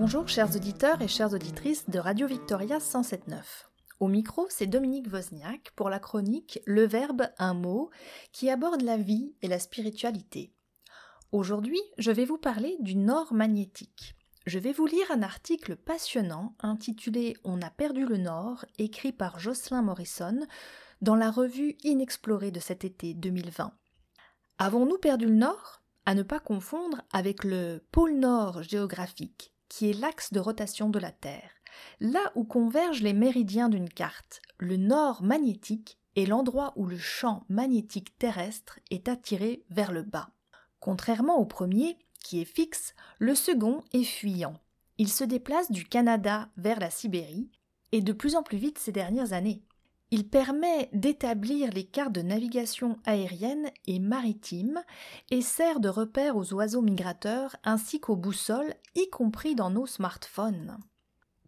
Bonjour chers auditeurs et chères auditrices de Radio Victoria 107.9. Au micro, c'est Dominique Wozniak pour la chronique Le Verbe, un mot, qui aborde la vie et la spiritualité. Aujourd'hui, je vais vous parler du nord magnétique. Je vais vous lire un article passionnant intitulé On a perdu le nord, écrit par Jocelyn Morrison dans la revue Inexplorée de cet été 2020. Avons-nous perdu le nord? À ne pas confondre avec le pôle nord géographique, qui est l'axe de rotation de la Terre, là où convergent les méridiens d'une carte. Le nord magnétique est l'endroit où le champ magnétique terrestre est attiré vers le bas. Contrairement au premier, qui est fixe, le second est fuyant. Il se déplace du Canada vers la Sibérie, et de plus en plus vite ces dernières années. Il permet d'établir les cartes de navigation aérienne et maritime et sert de repère aux oiseaux migrateurs ainsi qu'aux boussoles, y compris dans nos smartphones.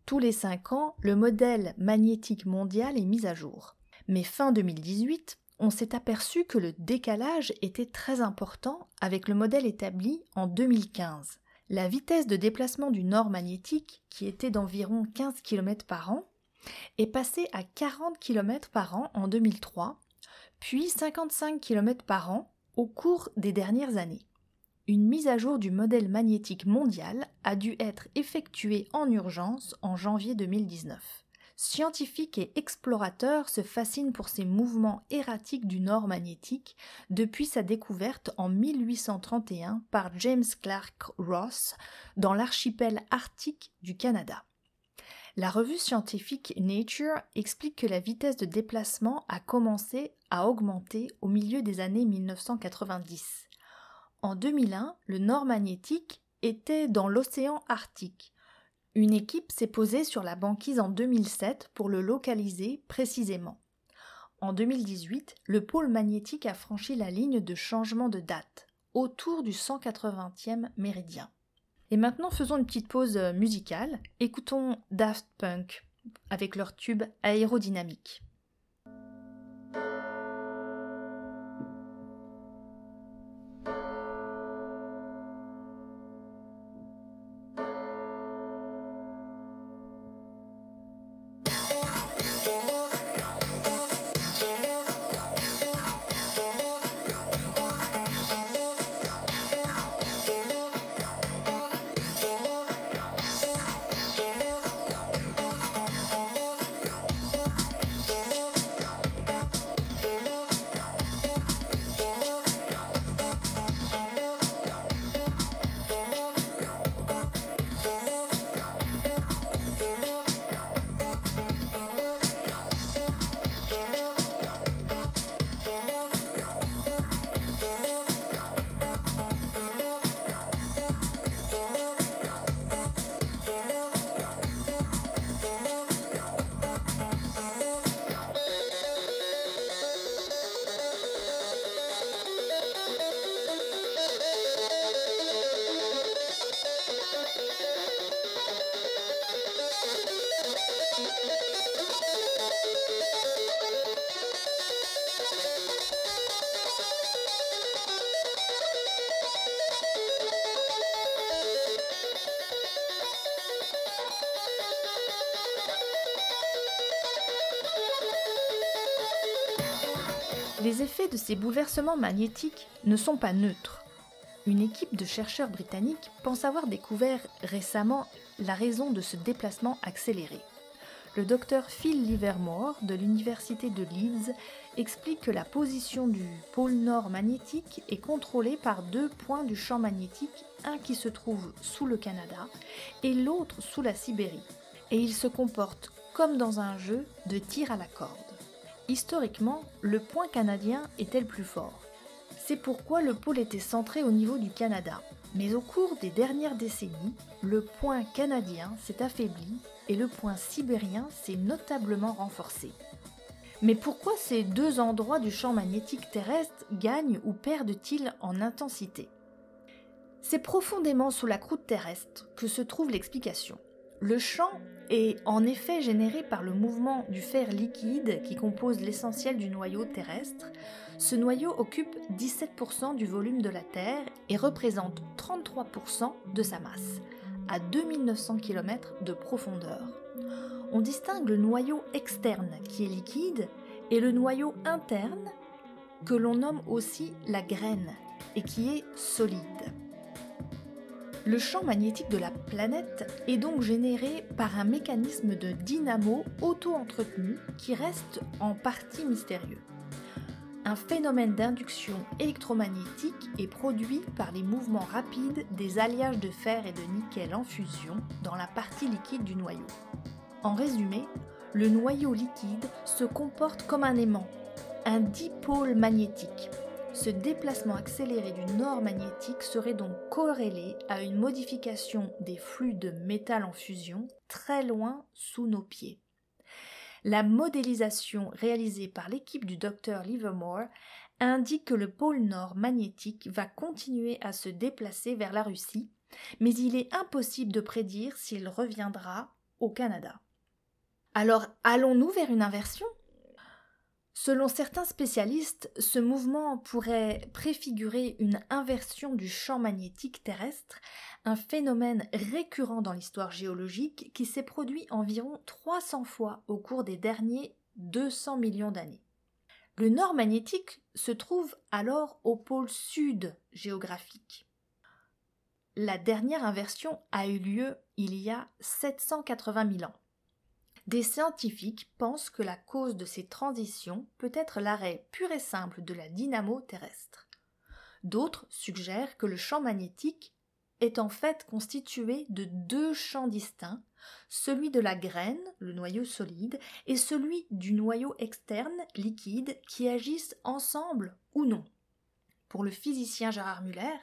Tous les cinq ans, le modèle magnétique mondial est mis à jour. Mais fin 2018, on s'est aperçu que le décalage était très important avec le modèle établi en 2015. La vitesse de déplacement du nord magnétique, qui était d'environ 15 km par an, est passée à 40 km par an en 2003, puis 55 km par an au cours des dernières années. Une mise à jour du modèle magnétique mondial a dû être effectuée en urgence en janvier 2019 scientifiques et explorateurs se fascinent pour ces mouvements erratiques du nord magnétique depuis sa découverte en 1831 par James Clark Ross dans l'archipel arctique du Canada. La revue scientifique Nature explique que la vitesse de déplacement a commencé à augmenter au milieu des années 1990. En 2001, le nord magnétique était dans l'océan Arctique, une équipe s'est posée sur la banquise en 2007 pour le localiser précisément. En 2018, le pôle magnétique a franchi la ligne de changement de date, autour du 180e méridien. Et maintenant faisons une petite pause musicale, écoutons Daft Punk avec leur tube aérodynamique. Les effets de ces bouleversements magnétiques ne sont pas neutres. Une équipe de chercheurs britanniques pense avoir découvert récemment la raison de ce déplacement accéléré. Le docteur Phil Livermore de l'université de Leeds explique que la position du pôle nord magnétique est contrôlée par deux points du champ magnétique, un qui se trouve sous le Canada et l'autre sous la Sibérie. Et il se comporte comme dans un jeu de tir à la corde. Historiquement, le point canadien était le plus fort? C'est pourquoi le pôle était centré au niveau du Canada. Mais au cours des dernières décennies, le point canadien s'est affaibli et le point sibérien s'est notablement renforcé. Mais pourquoi ces deux endroits du champ magnétique terrestre gagnent ou perdent-ils en intensité? C'est profondément sous la croûte terrestre que se trouve l'explication. Le champ est en effet généré par le mouvement du fer liquide qui compose l'essentiel du noyau terrestre. Ce noyau occupe 17% du volume de la Terre et représente 33% de sa masse. à 2900 km de profondeur. On distingue le noyau externe qui est liquide et le noyau interne que l'on nomme aussi la graine et qui est solide. Le champ magnétique de la planète est donc généré par un mécanisme de dynamo auto-entretenu qui reste en partie mystérieux. Un phénomène d'induction électromagnétique est produit par les mouvements rapides des alliages de fer et de nickel en fusion dans la partie liquide du noyau. En résumé, le noyau liquide se comporte comme un aimant, un dipôle magnétique, ce déplacement accéléré du nord magnétique serait donc corrélé à une modification des flux de métal en fusion très loin sous nos pieds. La modélisation réalisée par l'équipe du docteur Livermore indique que le pôle nord magnétique va continuer à se déplacer vers la Russie, mais il est impossible de prédire s'il reviendra au Canada. Alors allons-nous vers une inversion? Selon certains spécialistes, ce mouvement pourrait préfigurer une inversion du champ magnétique terrestre, un phénomène récurrent dans l'histoire géologique qui s'est produit environ 300 fois au cours des derniers 200 millions d'années. Le nord magnétique se trouve alors au pôle sud géographique. La dernière inversion a eu lieu il y a 780 000 ans. Des scientifiques pensent que la cause de ces transitions peut être l'arrêt pur et simple de la dynamo terrestre. D'autres suggèrent que le champ magnétique est en fait constitué de deux champs distincts, celui de la graine, le noyau solide, et celui du noyau externe, liquide, qui agissent ensemble ou non. Pour le physicien Gérard Muller,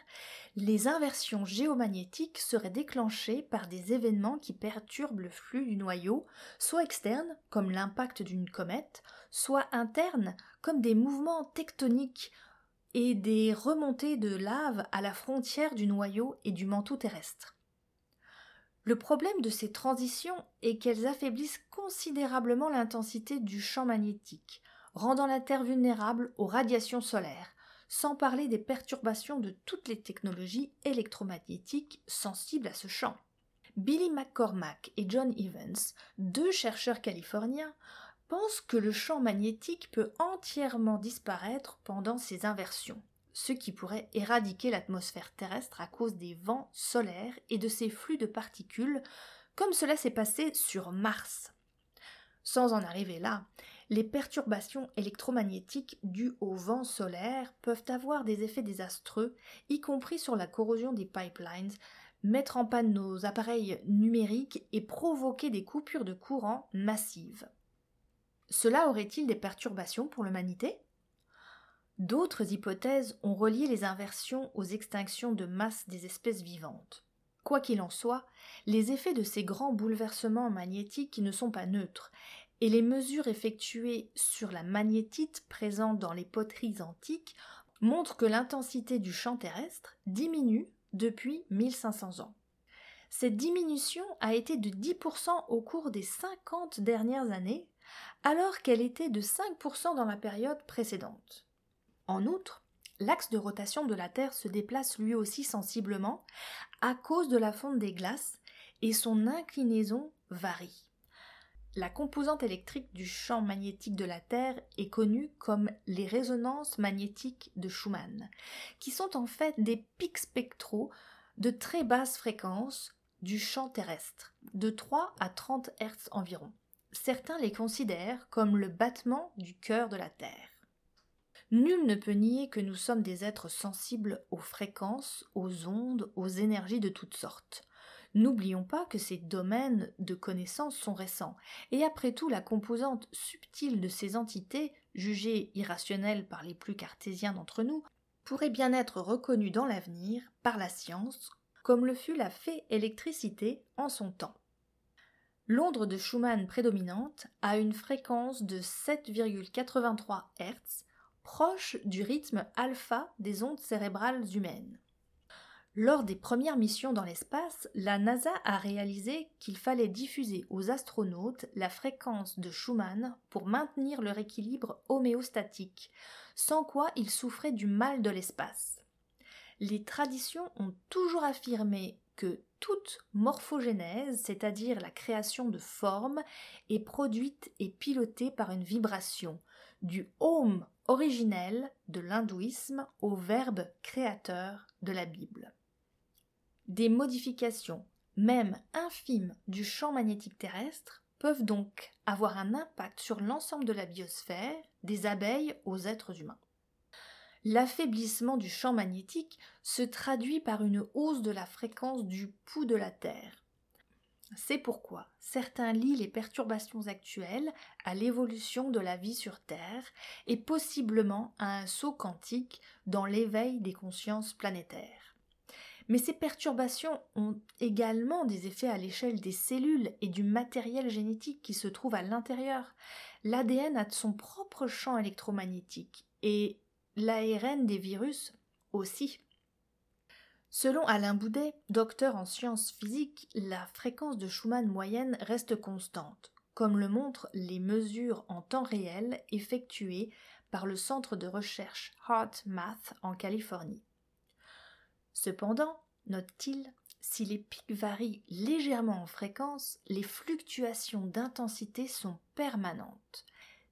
les inversions géomagnétiques seraient déclenchées par des événements qui perturbent le flux du noyau, soit externes, comme l'impact d'une comète, soit internes, comme des mouvements tectoniques et des remontées de lave à la frontière du noyau et du manteau terrestre. Le problème de ces transitions est qu'elles affaiblissent considérablement l'intensité du champ magnétique, rendant la Terre vulnérable aux radiations solaires, sans parler des perturbations de toutes les technologies électromagnétiques sensibles à ce champ. Billy McCormack et John Evans, deux chercheurs californiens, pensent que le champ magnétique peut entièrement disparaître pendant ces inversions, ce qui pourrait éradiquer l'atmosphère terrestre à cause des vents solaires et de ces flux de particules, comme cela s'est passé sur Mars. Sans en arriver là, les perturbations électromagnétiques dues au vent solaire peuvent avoir des effets désastreux, y compris sur la corrosion des pipelines, mettre en panne nos appareils numériques et provoquer des coupures de courant massives. Cela aurait-il des perturbations pour l'humanité? D'autres hypothèses ont relié les inversions aux extinctions de masse des espèces vivantes. Quoi qu'il en soit, les effets de ces grands bouleversements magnétiques ne sont pas neutres, et les mesures effectuées sur la magnétite présente dans les poteries antiques montrent que l'intensité du champ terrestre diminue depuis 1500 ans. Cette diminution a été de 10% au cours des 50 dernières années, alors qu'elle était de 5% dans la période précédente. En outre, l'axe de rotation de la Terre se déplace lui aussi sensiblement à cause de la fonte des glaces et son inclinaison varie. La composante électrique du champ magnétique de la Terre est connue comme les résonances magnétiques de Schumann, qui sont en fait des pics spectraux de très basse fréquence du champ terrestre, de 3 à 30 Hz environ. Certains les considèrent comme le battement du cœur de la Terre. Nul ne peut nier que nous sommes des êtres sensibles aux fréquences, aux ondes, aux énergies de toutes sortes. N'oublions pas que ces domaines de connaissances sont récents, et après tout la composante subtile de ces entités, jugées irrationnelles par les plus cartésiens d'entre nous, pourrait bien être reconnue dans l'avenir par la science, comme le fut la fée électricité en son temps. L'onde de Schumann prédominante a une fréquence de 7,83 Hz, proche du rythme alpha des ondes cérébrales humaines. Lors des premières missions dans l'espace, la NASA a réalisé qu'il fallait diffuser aux astronautes la fréquence de Schumann pour maintenir leur équilibre homéostatique, sans quoi ils souffraient du mal de l'espace. Les traditions ont toujours affirmé que toute morphogénèse, c'est-à-dire la création de formes, est produite et pilotée par une vibration, du home originel de l'hindouisme au verbe créateur de la Bible. Des modifications, même infimes, du champ magnétique terrestre peuvent donc avoir un impact sur l'ensemble de la biosphère, des abeilles aux êtres humains. L'affaiblissement du champ magnétique se traduit par une hausse de la fréquence du pouls de la Terre. C'est pourquoi certains lient les perturbations actuelles à l'évolution de la vie sur Terre et possiblement à un saut quantique dans l'éveil des consciences planétaires. Mais ces perturbations ont également des effets à l'échelle des cellules et du matériel génétique qui se trouve à l'intérieur. L'ADN a son propre champ électromagnétique et l'ARN des virus aussi. Selon Alain Boudet, docteur en sciences physiques, la fréquence de Schumann moyenne reste constante, comme le montrent les mesures en temps réel effectuées par le centre de recherche HeartMath en Californie. Cependant, note-t-il, si les pics varient légèrement en fréquence, les fluctuations d'intensité sont permanentes.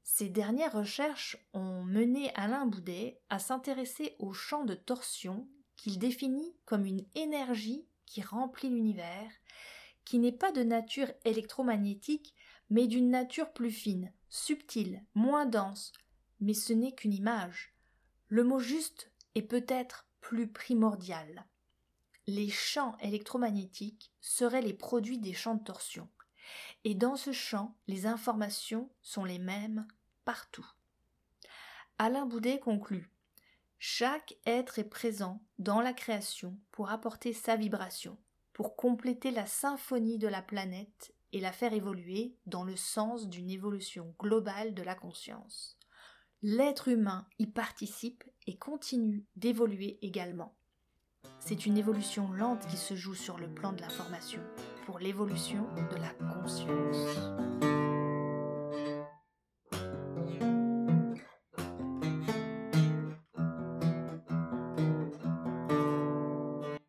Ces dernières recherches ont mené Alain Boudet à s'intéresser au champ de torsion qu'il définit comme une énergie qui remplit l'univers, qui n'est pas de nature électromagnétique, mais d'une nature plus fine, subtile, moins dense, mais ce n'est qu'une image. Le mot juste est peut-être plus primordial. Les champs électromagnétiques seraient les produits des champs de torsion. Et dans ce champ, les informations sont les mêmes partout. Alain Boudet conclut Chaque être est présent dans la création pour apporter sa vibration, pour compléter la symphonie de la planète et la faire évoluer dans le sens d'une évolution globale de la conscience. L'être humain y participe et continue d'évoluer également. C'est une évolution lente qui se joue sur le plan de l'information pour l'évolution de la conscience.